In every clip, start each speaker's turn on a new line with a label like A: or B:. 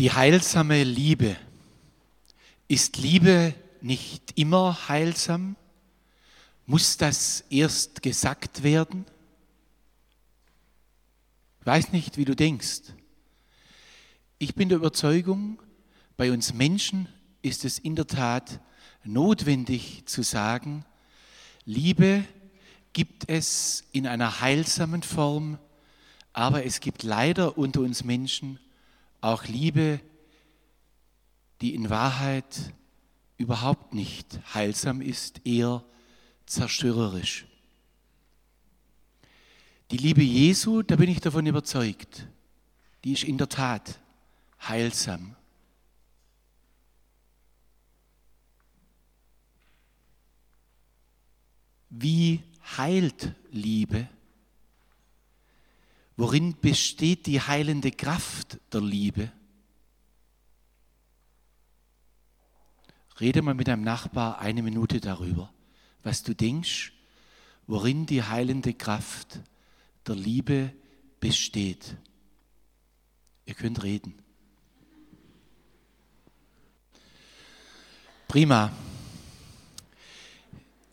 A: Die heilsame Liebe. Ist Liebe nicht immer heilsam? Muss das erst gesagt werden? Ich weiß nicht, wie du denkst. Ich bin der Überzeugung, bei uns Menschen ist es in der Tat notwendig zu sagen, Liebe gibt es in einer heilsamen Form, aber es gibt leider unter uns Menschen auch Liebe, die in Wahrheit überhaupt nicht heilsam ist, eher zerstörerisch. Die Liebe Jesu, da bin ich davon überzeugt, die ist in der Tat heilsam. Wie heilt Liebe? Worin besteht die heilende Kraft der Liebe? Rede mal mit deinem Nachbar eine Minute darüber, was du denkst, worin die heilende Kraft der Liebe besteht. Ihr könnt reden. Prima.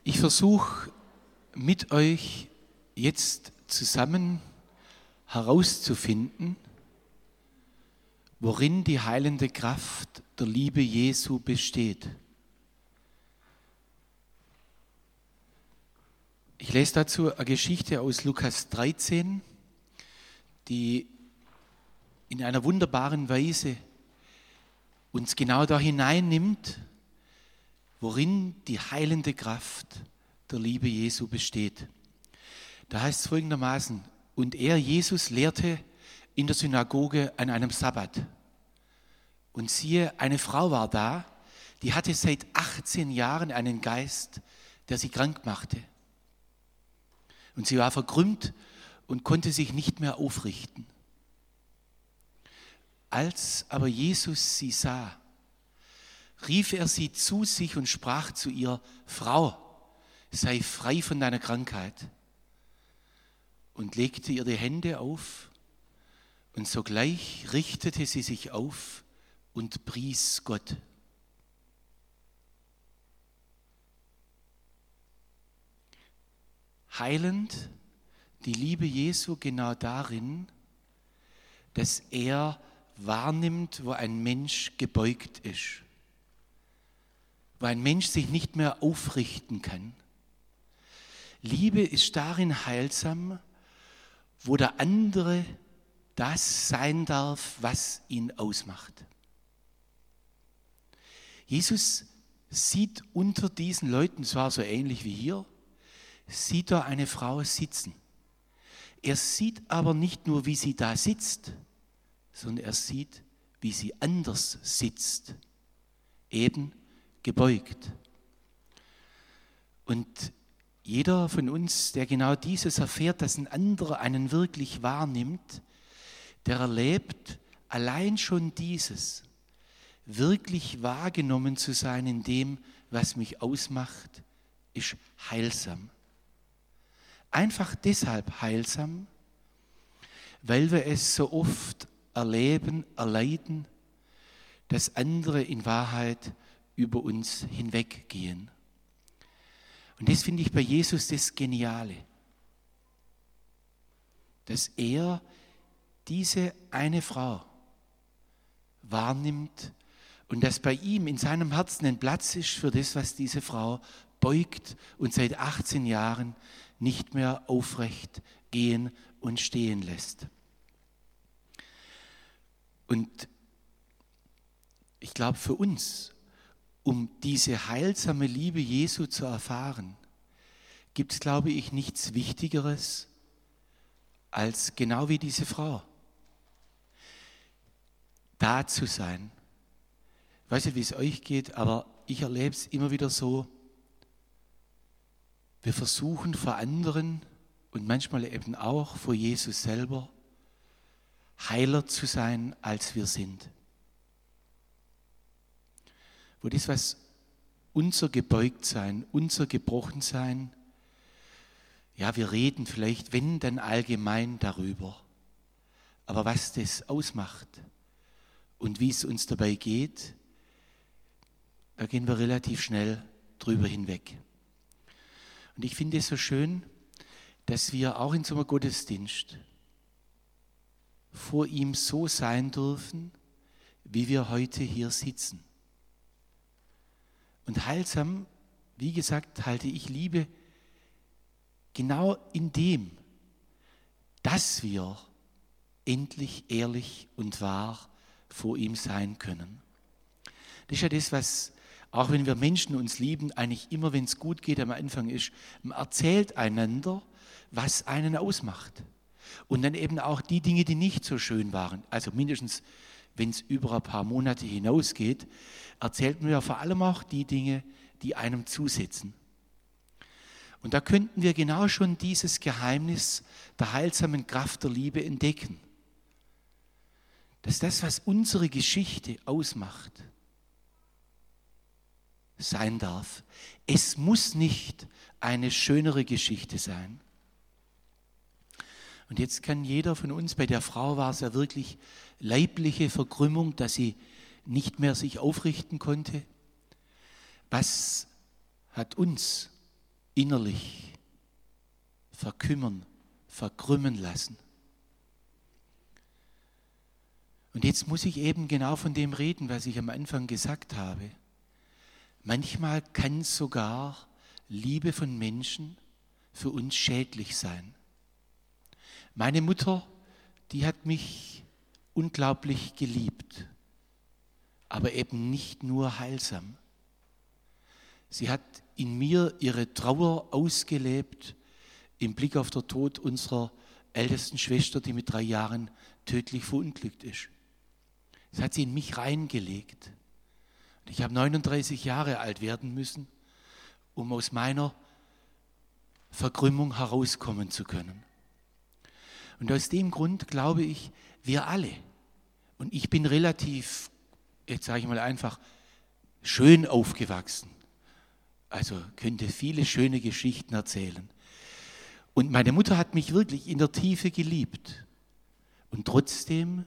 A: Ich versuche mit euch jetzt zusammen herauszufinden, worin die heilende Kraft der Liebe Jesu besteht. Ich lese dazu eine Geschichte aus Lukas 13, die in einer wunderbaren Weise uns genau da hineinnimmt, worin die heilende Kraft der Liebe Jesu besteht. Da heißt es folgendermaßen, und er, Jesus, lehrte in der Synagoge an einem Sabbat. Und siehe, eine Frau war da, die hatte seit 18 Jahren einen Geist, der sie krank machte. Und sie war verkrümmt und konnte sich nicht mehr aufrichten. Als aber Jesus sie sah, rief er sie zu sich und sprach zu ihr, Frau, sei frei von deiner Krankheit und legte ihr die Hände auf, und sogleich richtete sie sich auf und pries Gott. Heilend die Liebe Jesu genau darin, dass er wahrnimmt, wo ein Mensch gebeugt ist, wo ein Mensch sich nicht mehr aufrichten kann. Liebe ist darin heilsam, wo der andere das sein darf, was ihn ausmacht. Jesus sieht unter diesen Leuten, zwar so ähnlich wie hier, sieht er eine Frau sitzen. Er sieht aber nicht nur, wie sie da sitzt, sondern er sieht, wie sie anders sitzt, eben gebeugt. Und jeder von uns, der genau dieses erfährt, dass ein anderer einen wirklich wahrnimmt, der erlebt allein schon dieses, wirklich wahrgenommen zu sein in dem, was mich ausmacht, ist heilsam. Einfach deshalb heilsam, weil wir es so oft erleben, erleiden, dass andere in Wahrheit über uns hinweggehen. Und das finde ich bei Jesus das Geniale, dass er diese eine Frau wahrnimmt und dass bei ihm in seinem Herzen ein Platz ist für das, was diese Frau beugt und seit 18 Jahren nicht mehr aufrecht gehen und stehen lässt. Und ich glaube, für uns um diese heilsame Liebe Jesu zu erfahren, gibt es, glaube ich, nichts Wichtigeres als genau wie diese Frau. Da zu sein. Ich weiß nicht, wie es euch geht, aber ich erlebe es immer wieder so. Wir versuchen vor anderen und manchmal eben auch vor Jesus selber heiler zu sein, als wir sind wo das, was unser Gebeugtsein, unser Gebrochensein, ja, wir reden vielleicht, wenn, dann allgemein darüber. Aber was das ausmacht und wie es uns dabei geht, da gehen wir relativ schnell drüber hinweg. Und ich finde es so schön, dass wir auch in so einem Gottesdienst vor ihm so sein dürfen, wie wir heute hier sitzen. Und heilsam, wie gesagt, halte ich Liebe genau in dem, dass wir endlich ehrlich und wahr vor ihm sein können. Das ist ja das, was, auch wenn wir Menschen uns lieben, eigentlich immer, wenn es gut geht, am Anfang ist, man erzählt einander, was einen ausmacht. Und dann eben auch die Dinge, die nicht so schön waren. Also mindestens, wenn es über ein paar Monate hinausgeht, erzählt ja vor allem auch die Dinge, die einem zusetzen. Und da könnten wir genau schon dieses Geheimnis der heilsamen Kraft der Liebe entdecken. Dass das, was unsere Geschichte ausmacht, sein darf. Es muss nicht eine schönere Geschichte sein. Und jetzt kann jeder von uns, bei der Frau war es ja wirklich leibliche Verkrümmung, dass sie nicht mehr sich aufrichten konnte. Was hat uns innerlich verkümmern, verkrümmen lassen? Und jetzt muss ich eben genau von dem reden, was ich am Anfang gesagt habe. Manchmal kann sogar Liebe von Menschen für uns schädlich sein. Meine Mutter, die hat mich unglaublich geliebt, aber eben nicht nur heilsam. Sie hat in mir ihre Trauer ausgelebt im Blick auf den Tod unserer ältesten Schwester, die mit drei Jahren tödlich verunglückt ist. Das hat sie in mich reingelegt. Ich habe 39 Jahre alt werden müssen, um aus meiner Verkrümmung herauskommen zu können. Und aus dem Grund glaube ich, wir alle, und ich bin relativ, jetzt sage ich mal einfach, schön aufgewachsen. Also könnte viele schöne Geschichten erzählen. Und meine Mutter hat mich wirklich in der Tiefe geliebt. Und trotzdem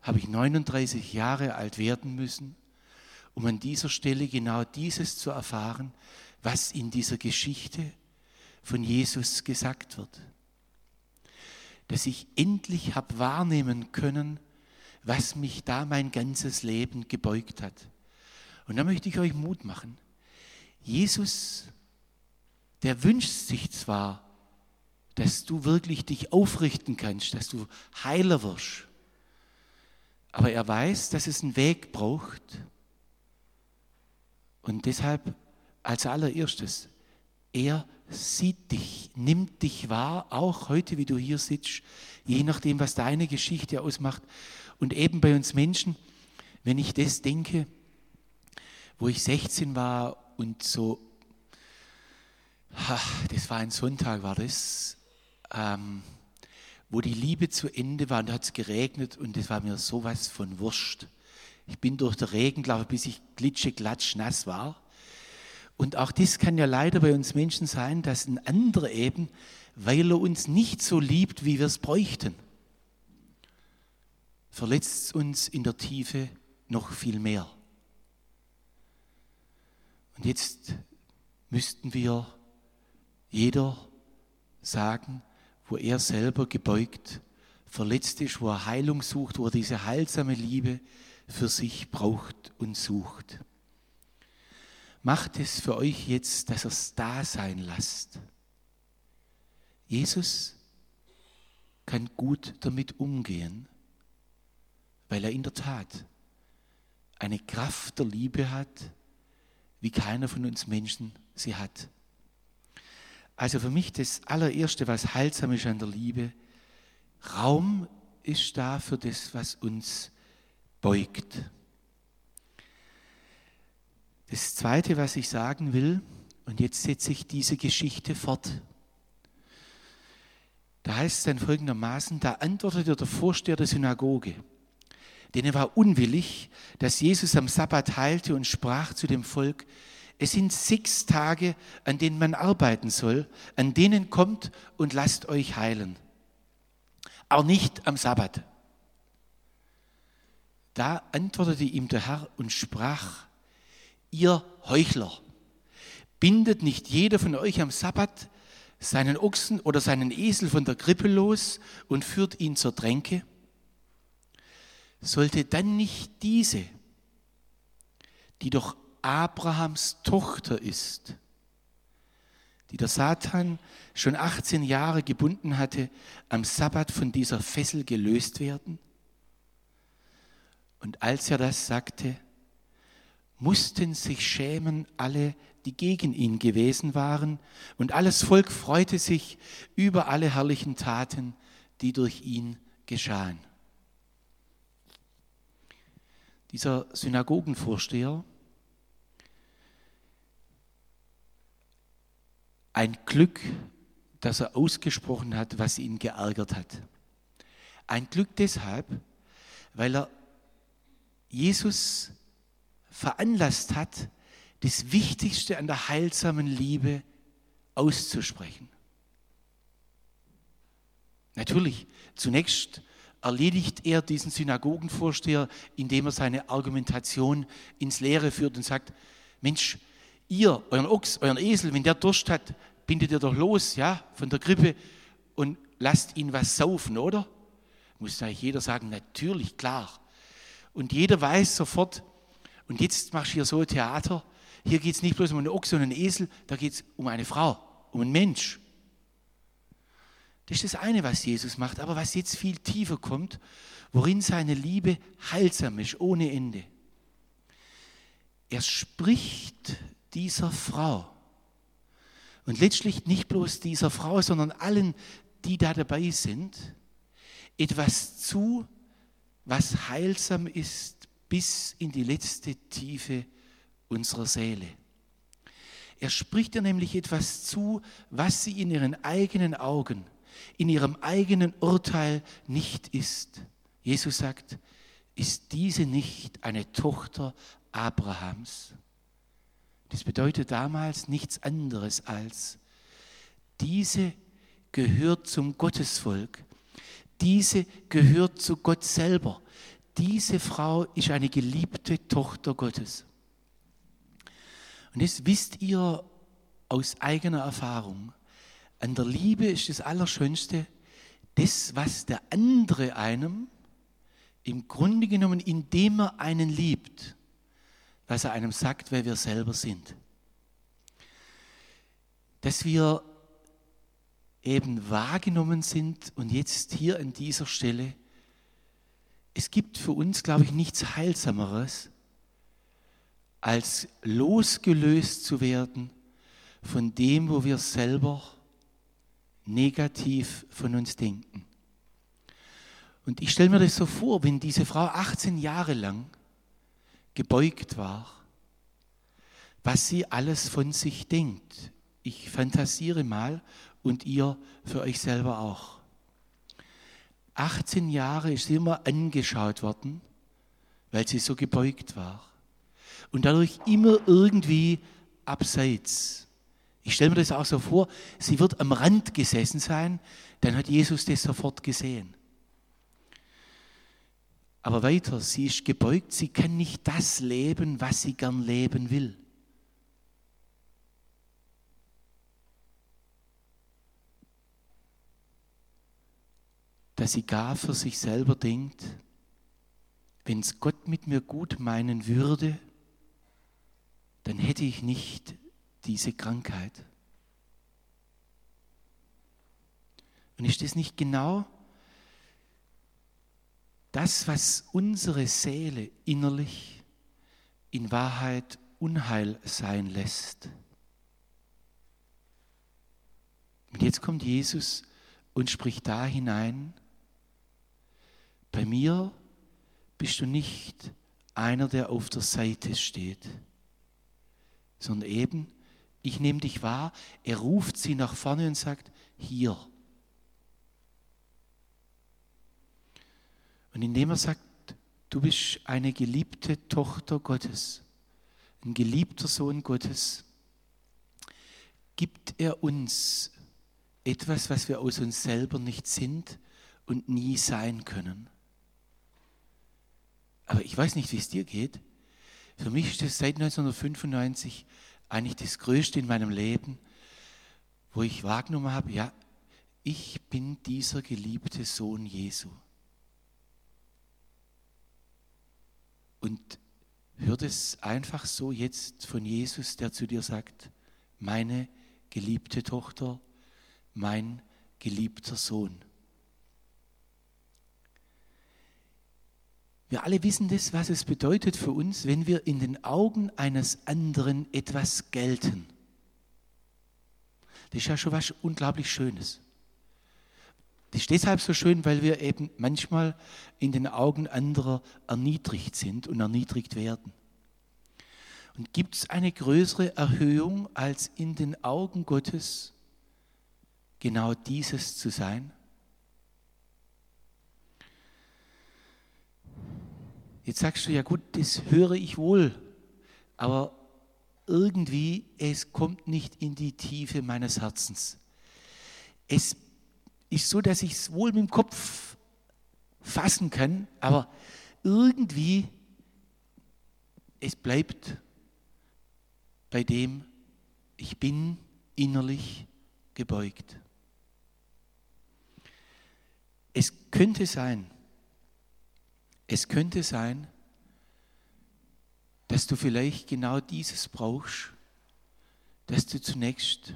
A: habe ich 39 Jahre alt werden müssen, um an dieser Stelle genau dieses zu erfahren, was in dieser Geschichte von Jesus gesagt wird dass ich endlich habe wahrnehmen können, was mich da mein ganzes Leben gebeugt hat. Und da möchte ich euch Mut machen. Jesus, der wünscht sich zwar, dass du wirklich dich aufrichten kannst, dass du heiler wirst, aber er weiß, dass es einen Weg braucht. Und deshalb als allererstes, er sieht dich, nimmt dich wahr, auch heute, wie du hier sitzt, je nachdem, was deine Geschichte ausmacht. Und eben bei uns Menschen, wenn ich das denke, wo ich 16 war und so, das war ein Sonntag, war das, ähm, wo die Liebe zu Ende war und hat es geregnet und es war mir sowas von Wurscht. Ich bin durch den Regen, glaube ich, bis ich glitsche, glatsch, nass war. Und auch das kann ja leider bei uns Menschen sein, dass ein anderer eben, weil er uns nicht so liebt, wie wir es bräuchten, verletzt uns in der Tiefe noch viel mehr. Und jetzt müssten wir jeder sagen, wo er selber gebeugt, verletzt ist, wo er Heilung sucht, wo er diese heilsame Liebe für sich braucht und sucht. Macht es für euch jetzt, dass ihr es da sein lasst. Jesus kann gut damit umgehen, weil er in der Tat eine Kraft der Liebe hat, wie keiner von uns Menschen sie hat. Also für mich das allererste, was heilsam ist an der Liebe, Raum ist da für das, was uns beugt. Das Zweite, was ich sagen will, und jetzt setze ich diese Geschichte fort. Da heißt es dann folgendermaßen, da antwortete der Vorsteher der Synagoge, denn er war unwillig, dass Jesus am Sabbat heilte und sprach zu dem Volk, es sind sechs Tage, an denen man arbeiten soll, an denen kommt und lasst euch heilen. Aber nicht am Sabbat. Da antwortete ihm der Herr und sprach, ihr Heuchler, bindet nicht jeder von euch am Sabbat seinen Ochsen oder seinen Esel von der Krippe los und führt ihn zur Tränke? Sollte dann nicht diese, die doch Abrahams Tochter ist, die der Satan schon 18 Jahre gebunden hatte, am Sabbat von dieser Fessel gelöst werden? Und als er das sagte, mussten sich schämen alle, die gegen ihn gewesen waren, und alles Volk freute sich über alle herrlichen Taten, die durch ihn geschahen. Dieser Synagogenvorsteher, ein Glück, dass er ausgesprochen hat, was ihn geärgert hat. Ein Glück deshalb, weil er Jesus veranlasst hat, das Wichtigste an der heilsamen Liebe auszusprechen. Natürlich, zunächst erledigt er diesen Synagogenvorsteher, indem er seine Argumentation ins Leere führt und sagt, Mensch, ihr, euren Ochs, euren Esel, wenn der Durst hat, bindet ihr doch los, ja, von der Krippe und lasst ihn was saufen, oder? Muss da jeder sagen, natürlich, klar. Und jeder weiß sofort, und jetzt machst du hier so Theater, hier geht es nicht bloß um einen Ochs und einen Esel, da geht es um eine Frau, um einen Mensch. Das ist das eine, was Jesus macht, aber was jetzt viel tiefer kommt, worin seine Liebe heilsam ist, ohne Ende. Er spricht dieser Frau und letztlich nicht bloß dieser Frau, sondern allen, die da dabei sind, etwas zu, was heilsam ist bis in die letzte Tiefe unserer Seele. Er spricht ihr nämlich etwas zu, was sie in ihren eigenen Augen, in ihrem eigenen Urteil nicht ist. Jesus sagt, ist diese nicht eine Tochter Abrahams? Das bedeutet damals nichts anderes als, diese gehört zum Gottesvolk, diese gehört zu Gott selber. Diese Frau ist eine geliebte Tochter Gottes. Und das wisst ihr aus eigener Erfahrung. An der Liebe ist das Allerschönste, das, was der andere einem im Grunde genommen, indem er einen liebt, was er einem sagt, wer wir selber sind. Dass wir eben wahrgenommen sind und jetzt hier an dieser Stelle, es gibt für uns, glaube ich, nichts Heilsameres, als losgelöst zu werden von dem, wo wir selber negativ von uns denken. Und ich stelle mir das so vor, wenn diese Frau 18 Jahre lang gebeugt war, was sie alles von sich denkt. Ich fantasiere mal und ihr für euch selber auch. 18 Jahre ist sie immer angeschaut worden, weil sie so gebeugt war. Und dadurch immer irgendwie abseits. Ich stelle mir das auch so vor, sie wird am Rand gesessen sein, dann hat Jesus das sofort gesehen. Aber weiter, sie ist gebeugt, sie kann nicht das leben, was sie gern leben will. Dass sie gar für sich selber denkt, wenn es Gott mit mir gut meinen würde, dann hätte ich nicht diese Krankheit. Und ist das nicht genau das, was unsere Seele innerlich in Wahrheit Unheil sein lässt. Und jetzt kommt Jesus und spricht da hinein, bei mir bist du nicht einer, der auf der Seite steht, sondern eben, ich nehme dich wahr, er ruft sie nach vorne und sagt, hier, Und indem er sagt, du bist eine geliebte Tochter Gottes, ein geliebter Sohn Gottes, gibt er uns etwas, was wir aus uns selber nicht sind und nie sein können. Aber ich weiß nicht, wie es dir geht. Für mich ist das seit 1995 eigentlich das Größte in meinem Leben, wo ich wahrgenommen habe, ja, ich bin dieser geliebte Sohn Jesu. Und hört es einfach so jetzt von Jesus, der zu dir sagt, meine geliebte Tochter, mein geliebter Sohn. Wir alle wissen das, was es bedeutet für uns, wenn wir in den Augen eines anderen etwas gelten. Das ist ja schon was unglaublich Schönes. Das ist deshalb so schön, weil wir eben manchmal in den Augen anderer erniedrigt sind und erniedrigt werden. Und gibt es eine größere Erhöhung, als in den Augen Gottes genau dieses zu sein? Jetzt sagst du, ja gut, das höre ich wohl, aber irgendwie, es kommt nicht in die Tiefe meines Herzens. Es ist so, dass ich es wohl mit dem Kopf fassen kann, aber irgendwie, es bleibt bei dem, ich bin innerlich gebeugt. Es könnte sein, es könnte sein, dass du vielleicht genau dieses brauchst, dass du zunächst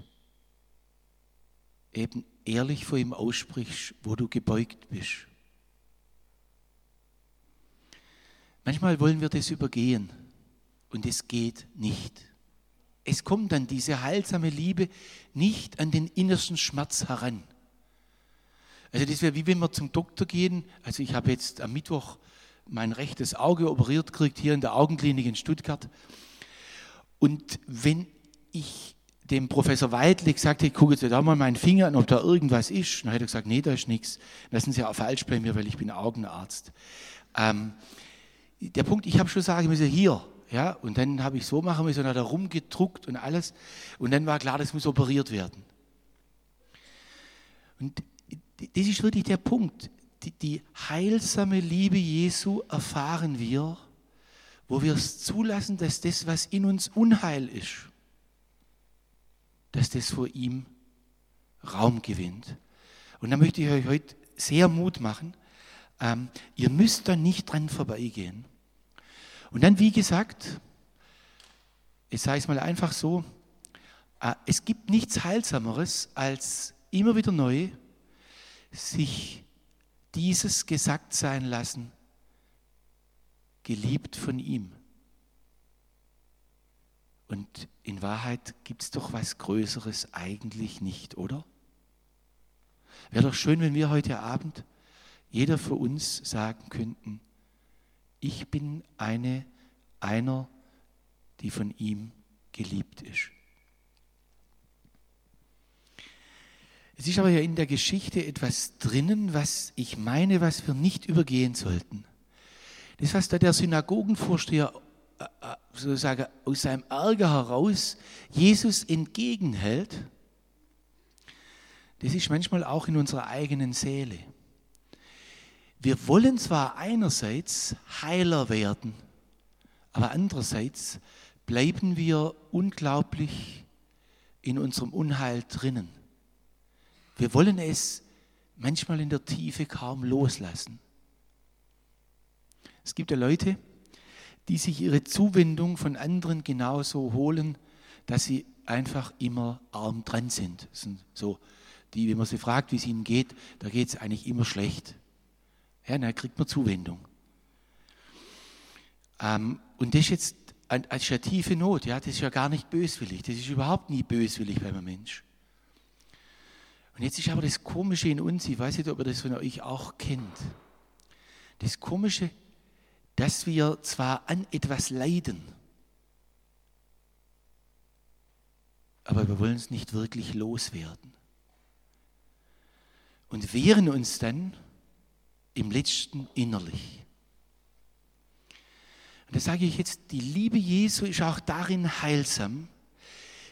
A: eben ehrlich vor ihm aussprichst, wo du gebeugt bist. Manchmal wollen wir das übergehen und es geht nicht. Es kommt dann diese heilsame Liebe nicht an den innersten Schmerz heran. Also das wäre wie wenn wir zum Doktor gehen. Also ich habe jetzt am Mittwoch mein rechtes Auge operiert gekriegt hier in der Augenklinik in Stuttgart. Und wenn ich dem Professor Weidlich gesagt hätte, gucke jetzt da mal meinen Finger an, ob da irgendwas ist, dann hätte er gesagt, nee, da ist nichts. Das sind Sie ja auch falsch bei mir, weil ich bin Augenarzt. Ähm, der Punkt, ich habe schon sagen müssen, hier, ja, und dann habe ich so machen müssen und hat er rumgedruckt und alles. Und dann war klar, das muss operiert werden. Und das ist wirklich der Punkt. Die, heilsame Liebe Jesu erfahren wir, wo wir es zulassen, dass das, was in uns Unheil ist, dass das vor ihm Raum gewinnt. Und da möchte ich euch heute sehr Mut machen. Ähm, ihr müsst da nicht dran vorbeigehen. Und dann, wie gesagt, ich sage es mal einfach so, äh, es gibt nichts Heilsameres, als immer wieder neu sich dieses gesagt sein lassen, geliebt von ihm. Und in Wahrheit gibt es doch was Größeres eigentlich nicht, oder? Wäre doch schön, wenn wir heute Abend jeder für uns sagen könnten, ich bin eine, einer, die von ihm geliebt ist. Es ist aber ja in der Geschichte etwas drinnen, was ich meine, was wir nicht übergehen sollten. Das, was da der Synagogenvorsteher äh, äh, sozusagen aus seinem Ärger heraus Jesus entgegenhält, das ist manchmal auch in unserer eigenen Seele. Wir wollen zwar einerseits heiler werden, aber andererseits bleiben wir unglaublich in unserem Unheil drinnen. Wir wollen es manchmal in der Tiefe kaum loslassen. Es gibt ja Leute, die sich ihre Zuwendung von anderen genauso holen, dass sie einfach immer arm dran sind. Das sind so die, wenn man sie fragt, wie es ihnen geht, da geht es eigentlich immer schlecht. Ja, dann kriegt man Zuwendung. Ähm, und das ist jetzt eine, eine tiefe Not, ja, das ist ja gar nicht böswillig, das ist überhaupt nie böswillig beim Mensch. Und jetzt ist aber das Komische in uns, ich weiß nicht, ob ihr das von euch auch kennt. Das Komische, dass wir zwar an etwas leiden, aber wir wollen es nicht wirklich loswerden. Und wehren uns dann im letzten innerlich. Und da sage ich jetzt, die Liebe Jesu ist auch darin heilsam,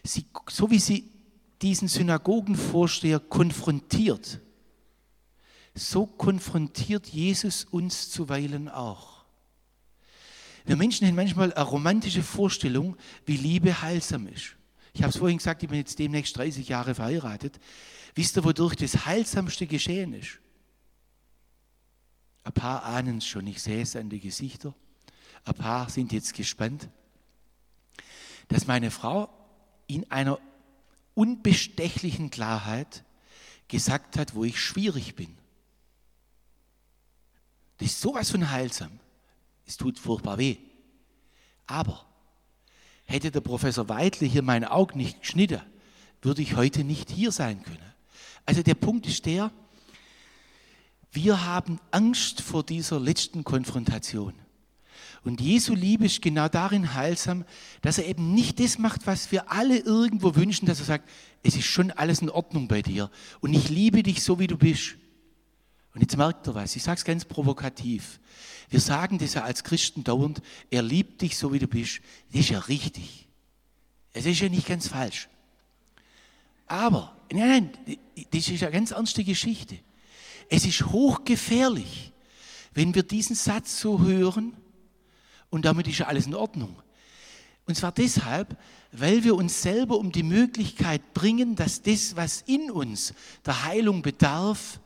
A: sie, so wie sie diesen Synagogenvorsteher konfrontiert, so konfrontiert Jesus uns zuweilen auch. Wir Menschen haben manchmal eine romantische Vorstellung, wie Liebe heilsam ist. Ich habe es vorhin gesagt, ich bin jetzt demnächst 30 Jahre verheiratet. Wisst ihr, wodurch das Heilsamste geschehen ist? Ein paar ahnen es schon, ich sehe es an den Gesichtern. Ein paar sind jetzt gespannt, dass meine Frau in einer unbestechlichen Klarheit gesagt hat, wo ich schwierig bin. Das ist sowas von heilsam. Es tut furchtbar weh. Aber hätte der Professor Weidle hier mein Auge nicht geschnitten, würde ich heute nicht hier sein können. Also der Punkt ist der, wir haben Angst vor dieser letzten Konfrontation. Und Jesu Liebe ist genau darin heilsam, dass er eben nicht das macht, was wir alle irgendwo wünschen, dass er sagt, es ist schon alles in Ordnung bei dir und ich liebe dich so, wie du bist. Und jetzt merkt er was, ich sage es ganz provokativ. Wir sagen das ja als Christen dauernd, er liebt dich so, wie du bist. Das ist ja richtig. Es ist ja nicht ganz falsch. Aber, nein, nein, das ist eine ganz ernste Geschichte. Es ist hochgefährlich, wenn wir diesen Satz so hören und damit ist ja alles in Ordnung. Und zwar deshalb, weil wir uns selber um die Möglichkeit bringen, dass das, was in uns der Heilung bedarf,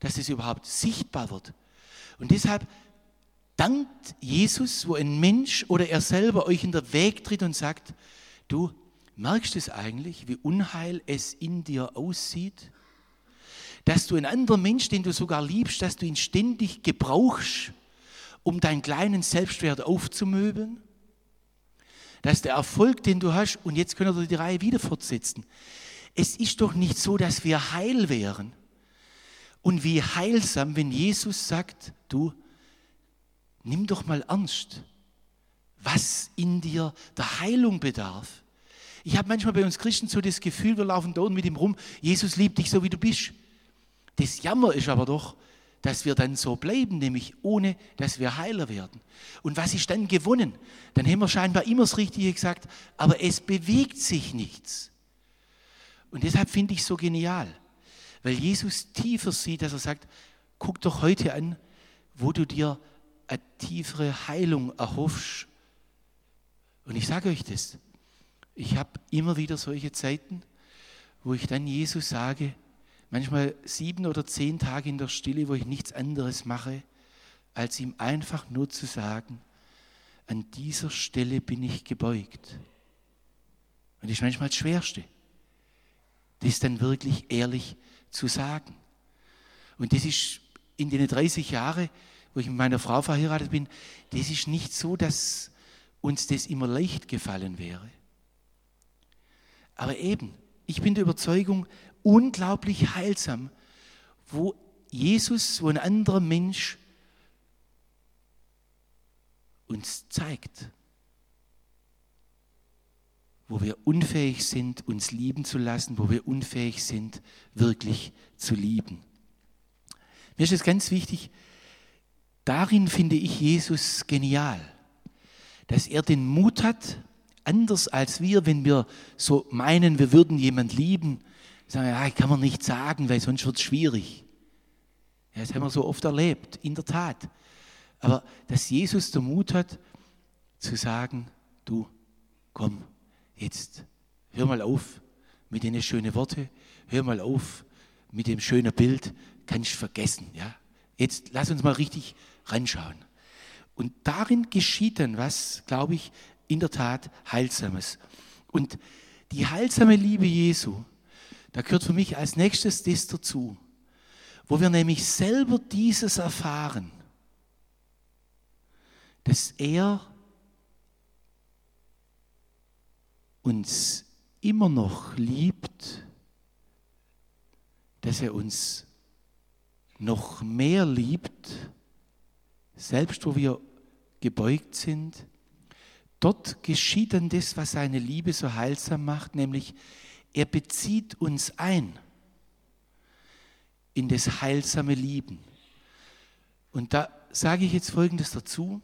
A: dass es überhaupt sichtbar wird. Und deshalb dankt Jesus, wo ein Mensch oder er selber euch in der Weg tritt und sagt, du merkst es eigentlich, wie unheil es in dir aussieht? Dass du einen anderen Mensch, den du sogar liebst, dass du ihn ständig gebrauchst, um deinen kleinen Selbstwert aufzumöbeln? Dass der Erfolg, den du hast, und jetzt können wir die Reihe wieder fortsetzen, es ist doch nicht so, dass wir heil wären. Und wie heilsam, wenn Jesus sagt, du, nimm doch mal ernst, was in dir der Heilung bedarf. Ich habe manchmal bei uns Christen so das Gefühl, wir laufen da mit ihm rum, Jesus liebt dich so, wie du bist. Das Jammer ist aber doch, dass wir dann so bleiben, nämlich ohne, dass wir heiler werden. Und was ist dann gewonnen? Dann haben wir scheinbar immer das Richtige gesagt, aber es bewegt sich nichts. Und deshalb finde ich es so genial weil Jesus tiefer sieht, dass er sagt, guck doch heute an, wo du dir eine tiefere Heilung erhoffst. Und ich sage euch das, ich habe immer wieder solche Zeiten, wo ich dann Jesus sage, manchmal sieben oder zehn Tage in der Stille, wo ich nichts anderes mache, als ihm einfach nur zu sagen, an dieser Stelle bin ich gebeugt. Und das ist manchmal das Schwerste, das dann wirklich ehrlich zu sagen. Und das ist in den 30 Jahren, wo ich mit meiner Frau verheiratet bin, das ist nicht so, dass uns das immer leicht gefallen wäre. Aber eben, ich bin der Überzeugung, unglaublich heilsam, wo Jesus, wo ein anderer Mensch uns zeigt, wo wir unfähig sind, uns lieben zu lassen, wo wir unfähig sind, wirklich zu lieben. Mir ist es ganz wichtig, darin finde ich Jesus genial, dass er den Mut hat, anders als wir, wenn wir so meinen, wir würden jemand lieben, sagen, ja, kann man nicht sagen, weil sonst wird es schwierig. Ja, das haben wir so oft erlebt, in der Tat. Aber dass Jesus den Mut hat, zu sagen, du, komm, jetzt hör mal auf mit den schönen Worten, hör mal auf mit dem schönen Bild, kannst vergessen. Ja? Jetzt lass uns mal richtig reinschauen. Und darin geschieht dann was, glaube ich, in der Tat Heilsames. Und die heilsame Liebe Jesu, da gehört für mich als nächstes das dazu, wo wir nämlich selber dieses erfahren, dass er uns immer noch liebt, dass er uns noch mehr liebt, selbst wo wir gebeugt sind. Dort geschieht dann das, was seine Liebe so heilsam macht, nämlich er bezieht uns ein in das heilsame Lieben. Und da sage ich jetzt Folgendes dazu.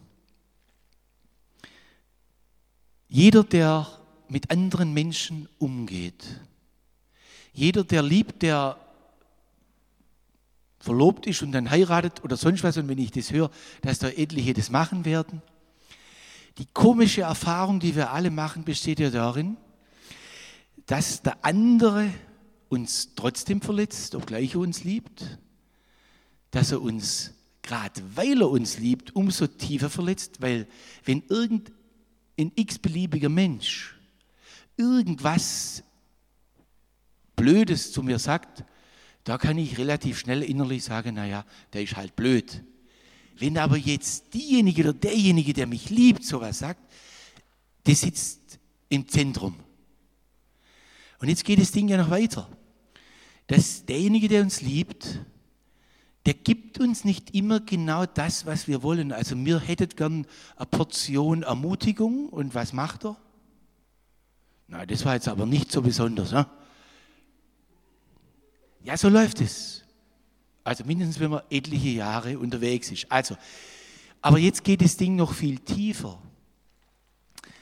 A: Jeder, der mit anderen Menschen umgeht. Jeder, der liebt, der verlobt ist und dann heiratet oder sonst was, und wenn ich das höre, dass da etliche das machen werden, Die komische Erfahrung, die wir alle machen, besteht ja darin, dass der andere uns trotzdem verletzt, obgleich er uns liebt, dass er uns, gerade weil er uns liebt, umso tiefer verletzt, weil wenn irgendein x-beliebiger Mensch irgendwas Blödes zu mir sagt, da kann ich relativ schnell innerlich sagen, naja, der ist halt blöd. Wenn aber jetzt diejenige oder derjenige, der mich liebt, sowas sagt, der sitzt im Zentrum. Und jetzt geht das Ding ja noch weiter. Dass derjenige, der uns liebt, der gibt uns nicht immer genau das, was wir wollen. Also mir hättet gern eine Portion Ermutigung und was macht er? Na, das war jetzt aber nicht so besonders. Ne? Ja, so läuft es. Also mindestens, wenn man etliche Jahre unterwegs ist. Also, aber jetzt geht das Ding noch viel tiefer.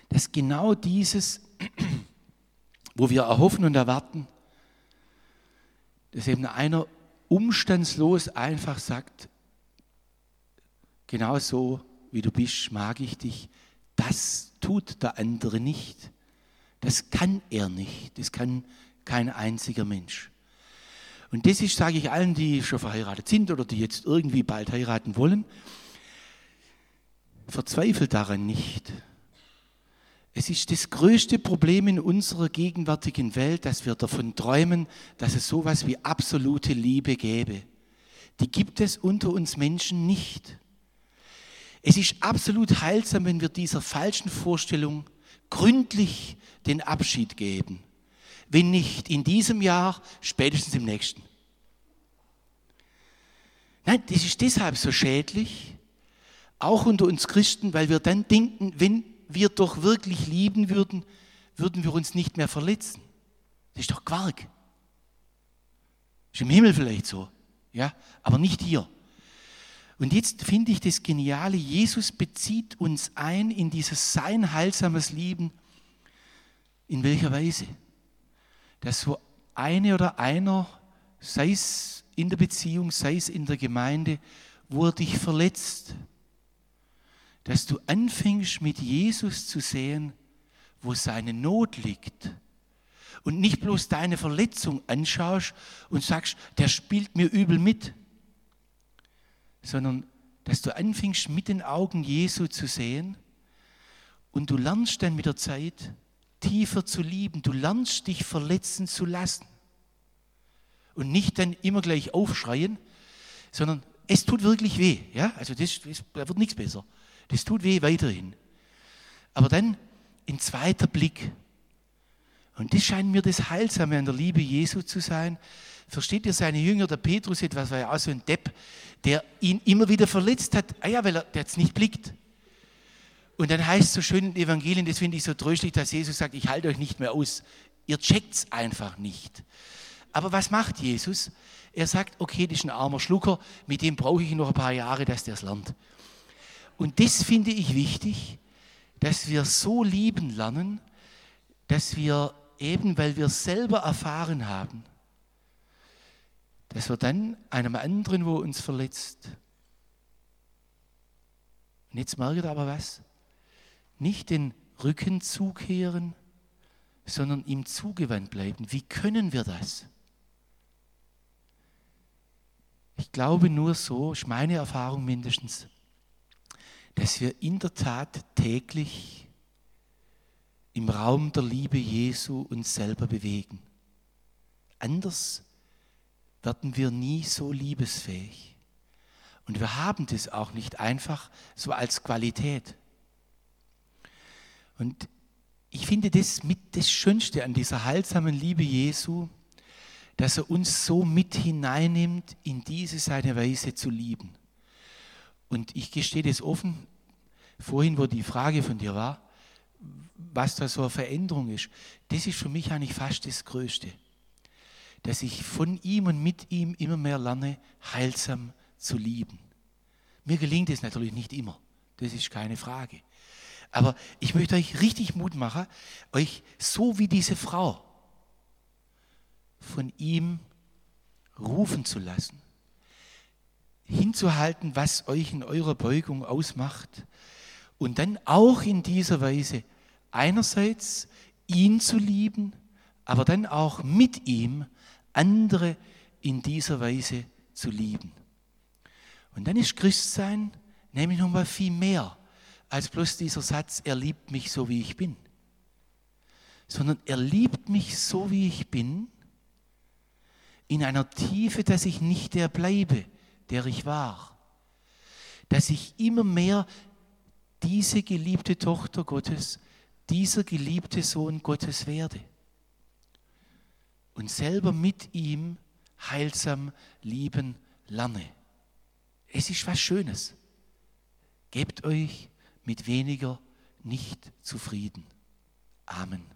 A: Dass genau dieses, wo wir erhoffen und erwarten, dass eben einer umstandslos einfach sagt, genau so wie du bist, mag ich dich. Das tut der andere nicht. Das kann er nicht. Das kann kein einziger Mensch. Und das ist, sage ich allen, die schon verheiratet sind oder die jetzt irgendwie bald heiraten wollen, verzweifelt daran nicht. Es ist das größte Problem in unserer gegenwärtigen Welt, dass wir davon träumen, dass es sowas wie absolute Liebe gäbe. Die gibt es unter uns Menschen nicht. Es ist absolut heilsam, wenn wir dieser falschen Vorstellung gründlich den Abschied geben. Wenn nicht in diesem Jahr, spätestens im nächsten. Nein, das ist deshalb so schädlich, auch unter uns Christen, weil wir dann denken, wenn wir doch wirklich lieben würden, würden wir uns nicht mehr verletzen. Das ist doch Quark. Ist im Himmel vielleicht so, ja, aber nicht hier. Und jetzt finde ich das Geniale, Jesus bezieht uns ein in dieses sein heilsames Lieben. In welcher Weise? Dass so eine oder einer, sei es in der Beziehung, sei es in der Gemeinde, wo er dich verletzt, dass du anfängst mit Jesus zu sehen, wo seine Not liegt. Und nicht bloß deine Verletzung anschaust und sagst, der spielt mir übel mit, sondern dass du anfängst mit den Augen Jesu zu sehen und du lernst dann mit der Zeit tiefer zu lieben. Du lernst dich verletzen zu lassen. Und nicht dann immer gleich aufschreien, sondern es tut wirklich weh. Ja? Also das, das, da wird nichts besser. Das tut weh weiterhin. Aber dann ein zweiter Blick. Und das scheint mir das Heilsame an der Liebe Jesu zu sein. Versteht ihr seine Jünger, der Petrus etwas, war ja auch so ein Depp, der ihn immer wieder verletzt hat. Ah ja, weil er jetzt nicht blickt. Und dann heißt es so schön in Evangelien, das finde ich so tröstlich, dass Jesus sagt, ich halte euch nicht mehr aus. Ihr checkt es einfach nicht. Aber was macht Jesus? Er sagt, okay, das ist ein armer Schlucker, mit dem brauche ich noch ein paar Jahre, dass der es lernt. Und das finde ich wichtig, dass wir so lieben lernen, dass wir eben, weil wir selber erfahren haben, dass wir dann einem anderen, wo uns verletzt, und jetzt merkt ihr aber was, nicht den Rücken zukehren, sondern ihm zugewandt bleiben. Wie können wir das? Ich glaube nur so, ist meine Erfahrung mindestens, dass wir in der Tat täglich im Raum der Liebe Jesu uns selber bewegen. Anders werden wir nie so liebesfähig. Und wir haben das auch nicht einfach so als Qualität. Und ich finde das mit das Schönste an dieser heilsamen Liebe Jesu, dass er uns so mit hineinnimmt, in diese seine Weise zu lieben. Und ich gestehe das offen, vorhin, wo die Frage von dir war, was da so eine Veränderung ist, das ist für mich eigentlich fast das Größte. Dass ich von ihm und mit ihm immer mehr lerne, heilsam zu lieben. Mir gelingt es natürlich nicht immer, das ist keine Frage. Aber ich möchte euch richtig Mut machen, euch so wie diese Frau von ihm rufen zu lassen, hinzuhalten, was euch in eurer Beugung ausmacht Und dann auch in dieser Weise einerseits ihn zu lieben, aber dann auch mit ihm andere in dieser Weise zu lieben. Und dann ist Christsein nämlich nochmal viel mehr als bloß dieser Satz, er liebt mich so, wie ich bin. Sondern er liebt mich so, wie ich bin, in einer Tiefe, dass ich nicht der bleibe, der ich war. Dass ich immer mehr diese geliebte Tochter Gottes, dieser geliebte Sohn Gottes werde. Und selber mit ihm heilsam lieben lerne. Es ist was Schönes. Gebt euch mit weniger nicht zufrieden. Amen.